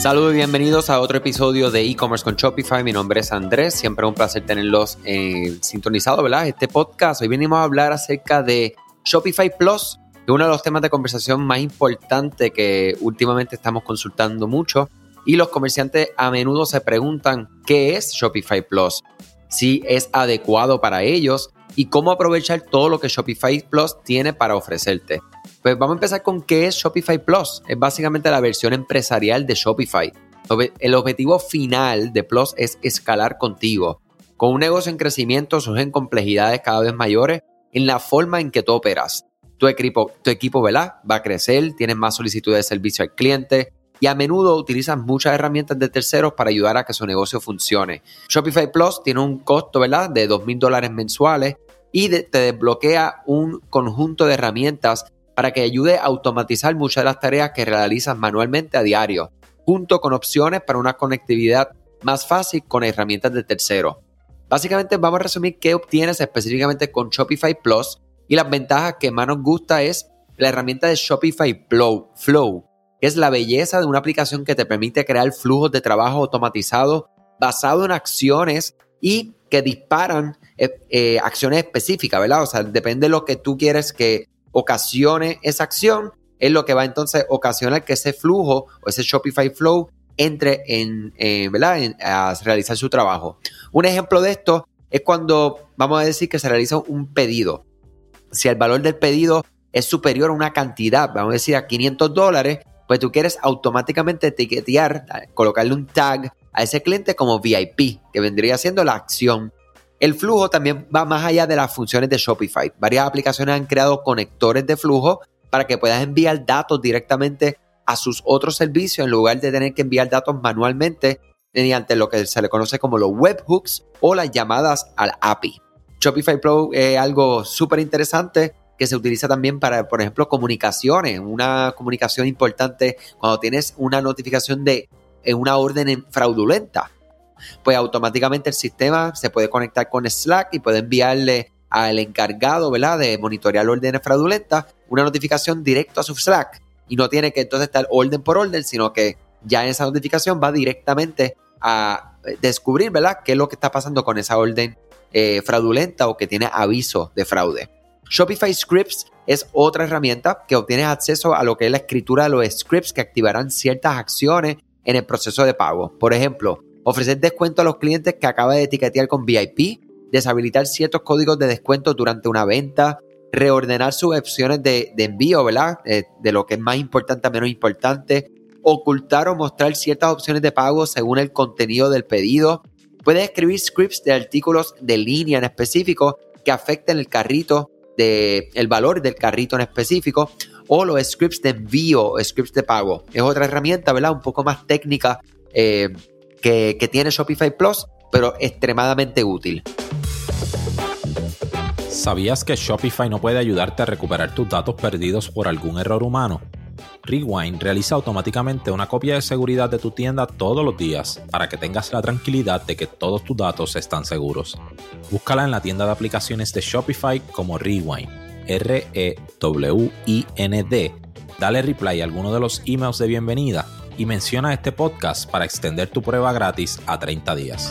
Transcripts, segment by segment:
Saludos y bienvenidos a otro episodio de e-commerce con Shopify. Mi nombre es Andrés, siempre un placer tenerlos eh, sintonizados, ¿verdad? Este podcast. Hoy venimos a hablar acerca de Shopify Plus, que es uno de los temas de conversación más importantes que últimamente estamos consultando mucho. Y los comerciantes a menudo se preguntan qué es Shopify Plus, si es adecuado para ellos y cómo aprovechar todo lo que Shopify Plus tiene para ofrecerte. Pues vamos a empezar con qué es Shopify Plus. Es básicamente la versión empresarial de Shopify. El objetivo final de Plus es escalar contigo. Con un negocio en crecimiento surgen complejidades cada vez mayores en la forma en que tú operas. Tu equipo, tu equipo va a crecer, tienes más solicitudes de servicio al cliente y a menudo utilizas muchas herramientas de terceros para ayudar a que su negocio funcione. Shopify Plus tiene un costo ¿verdad? de $2,000 dólares mensuales y te desbloquea un conjunto de herramientas para que ayude a automatizar muchas de las tareas que realizas manualmente a diario, junto con opciones para una conectividad más fácil con herramientas de tercero. Básicamente vamos a resumir qué obtienes específicamente con Shopify Plus y las ventajas que más nos gusta es la herramienta de Shopify Flow, que es la belleza de una aplicación que te permite crear flujos de trabajo automatizados basado en acciones y que disparan eh, eh, acciones específicas, ¿verdad? O sea, depende de lo que tú quieres que ocasione esa acción, es lo que va entonces ocasionar que ese flujo o ese Shopify Flow entre en, eh, ¿verdad? a realizar su trabajo. Un ejemplo de esto es cuando vamos a decir que se realiza un pedido. Si el valor del pedido es superior a una cantidad, vamos a decir a 500 dólares, pues tú quieres automáticamente etiquetear, colocarle un tag a ese cliente como VIP, que vendría siendo la acción el flujo también va más allá de las funciones de Shopify. Varias aplicaciones han creado conectores de flujo para que puedas enviar datos directamente a sus otros servicios en lugar de tener que enviar datos manualmente mediante lo que se le conoce como los webhooks o las llamadas al API. Shopify Pro es algo súper interesante que se utiliza también para, por ejemplo, comunicaciones. Una comunicación importante cuando tienes una notificación de una orden fraudulenta pues automáticamente el sistema se puede conectar con Slack y puede enviarle al encargado, ¿verdad?, de monitorear órdenes fraudulentas una notificación directo a su Slack. Y no tiene que entonces estar orden por orden, sino que ya esa notificación va directamente a descubrir, ¿verdad?, qué es lo que está pasando con esa orden eh, fraudulenta o que tiene aviso de fraude. Shopify Scripts es otra herramienta que obtienes acceso a lo que es la escritura de los scripts que activarán ciertas acciones en el proceso de pago. Por ejemplo, ofrecer descuento a los clientes que acaba de etiquetear con VIP, deshabilitar ciertos códigos de descuento durante una venta, reordenar sus opciones de, envío, ¿verdad? Eh, de lo que es más importante a menos importante, ocultar o mostrar ciertas opciones de pago según el contenido del pedido. Puedes escribir scripts de artículos de línea en específico que afecten el carrito, de, el valor del carrito en específico, o los scripts de envío, scripts de pago. Es otra herramienta, ¿verdad? Un poco más técnica eh, que, tiene Shopify Plus, pero extremadamente útil. ¿Sabías que Shopify no puede ayudarte a recuperar tus datos perdidos por algún error humano? Rewind realiza automáticamente una copia de seguridad de tu tienda todos los días para que tengas la tranquilidad de que todos tus datos están seguros. Búscala en la tienda de aplicaciones de Shopify como Rewind, R-E-W-I-N-D. Dale reply a alguno de los emails de bienvenida y menciona este podcast para extender tu prueba gratis a 30 días.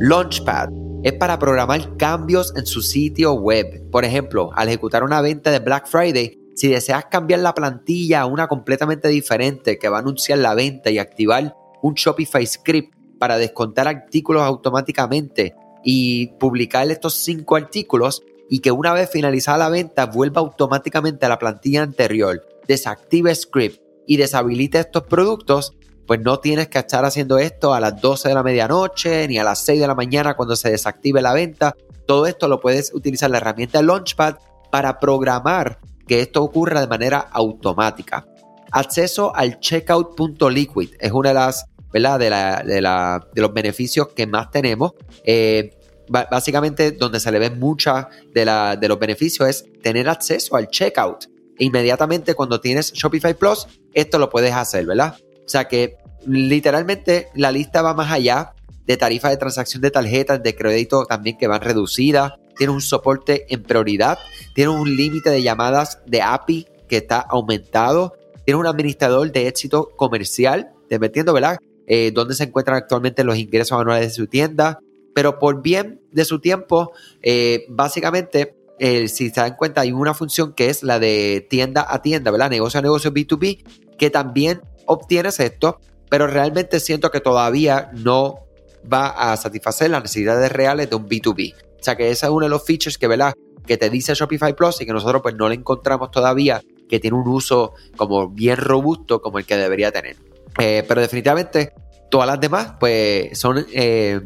Launchpad es para programar cambios en su sitio web. Por ejemplo, al ejecutar una venta de Black Friday, si deseas cambiar la plantilla a una completamente diferente que va a anunciar la venta y activar un Shopify script para descontar artículos automáticamente y publicar estos cinco artículos y que una vez finalizada la venta vuelva automáticamente a la plantilla anterior, desactive script y deshabilite estos productos, pues no tienes que estar haciendo esto a las 12 de la medianoche ni a las 6 de la mañana cuando se desactive la venta. Todo esto lo puedes utilizar la herramienta Launchpad para programar que esto ocurra de manera automática. Acceso al checkout.liquid es una de las, ¿verdad? De, de, los beneficios que más tenemos. Eh, básicamente, donde se le ven muchas de, de los beneficios es tener acceso al checkout inmediatamente cuando tienes Shopify Plus, esto lo puedes hacer, ¿verdad? O sea que literalmente la lista va más allá de tarifas de transacción de tarjetas de crédito también que van reducidas, tiene un soporte en prioridad, tiene un límite de llamadas de API que está aumentado, tienes un administrador de éxito comercial, dependiendo, ¿verdad? Eh, dónde se encuentran actualmente los ingresos anuales de su tienda, pero por bien de su tiempo, eh, básicamente, si se dan cuenta, hay una función que es la de tienda a tienda, ¿verdad? Negocio a negocio B2B, que también obtienes esto, pero realmente siento que todavía no va a satisfacer las necesidades reales de un B2B. O sea que ese es uno de los features que, ¿verdad? que te dice Shopify Plus y que nosotros pues no le encontramos todavía que tiene un uso como bien robusto como el que debería tener. Eh, pero definitivamente todas las demás pues son eh,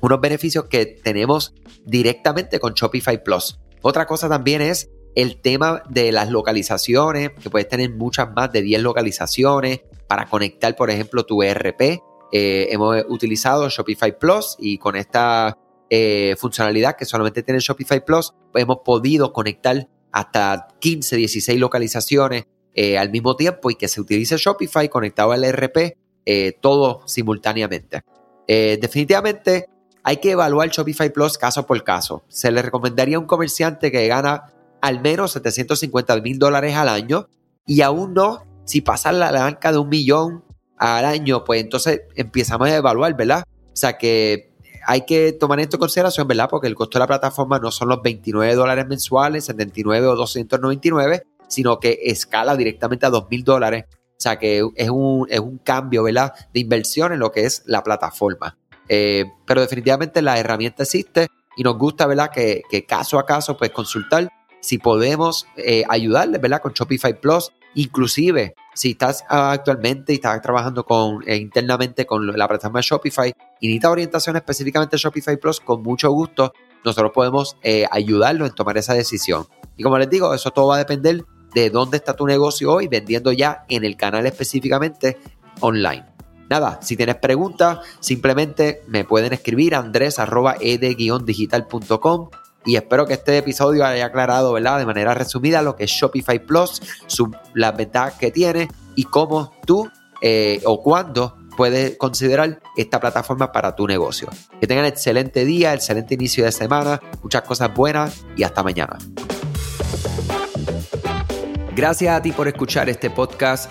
unos beneficios que tenemos directamente con Shopify Plus. Otra cosa también es el tema de las localizaciones, que puedes tener muchas más de 10 localizaciones para conectar, por ejemplo, tu ERP. Eh, hemos utilizado Shopify Plus y con esta eh, funcionalidad que solamente tiene Shopify Plus, pues hemos podido conectar hasta 15, 16 localizaciones eh, al mismo tiempo y que se utilice Shopify conectado al ERP, todo simultáneamente. definitivamente hay que evaluar Shopify Plus caso por caso. Se le recomendaría a un comerciante que gana al menos 750 mil dólares al año y aún no, si pasa la banca de un millón al año, pues entonces empezamos a evaluar, ¿verdad? O sea que hay que tomar esto en consideración, ¿verdad? Porque el costo de la plataforma no son los 29 dólares mensuales, 79 o 299, sino que escala directamente a 2 mil dólares. O sea que es un, es un cambio, ¿verdad? De inversión en lo que es la plataforma. Eh, pero definitivamente la herramienta existe y nos gusta, ¿verdad? Que, caso a caso, pues consultar si podemos eh, ayudarle, ¿verdad? Con Shopify Plus, inclusive si estás actualmente y estás trabajando con, eh, internamente con la plataforma de Shopify y necesitas orientación específicamente Shopify Plus, con mucho gusto nosotros podemos eh, ayudarlo en tomar esa decisión. Y como les digo, eso todo va a depender de dónde está tu negocio hoy, vendiendo ya en el canal específicamente online. Nada, si tienes preguntas, simplemente me pueden escribir andres.ed-digital.com y espero que este episodio haya aclarado. De manera resumida lo que es Shopify Plus, las ventajas que tiene y cómo tú eh, o cuándo puedes considerar esta plataforma para tu negocio. Que tengan excelente día, excelente inicio de semana, muchas cosas buenas y hasta mañana. Gracias a ti por escuchar este podcast,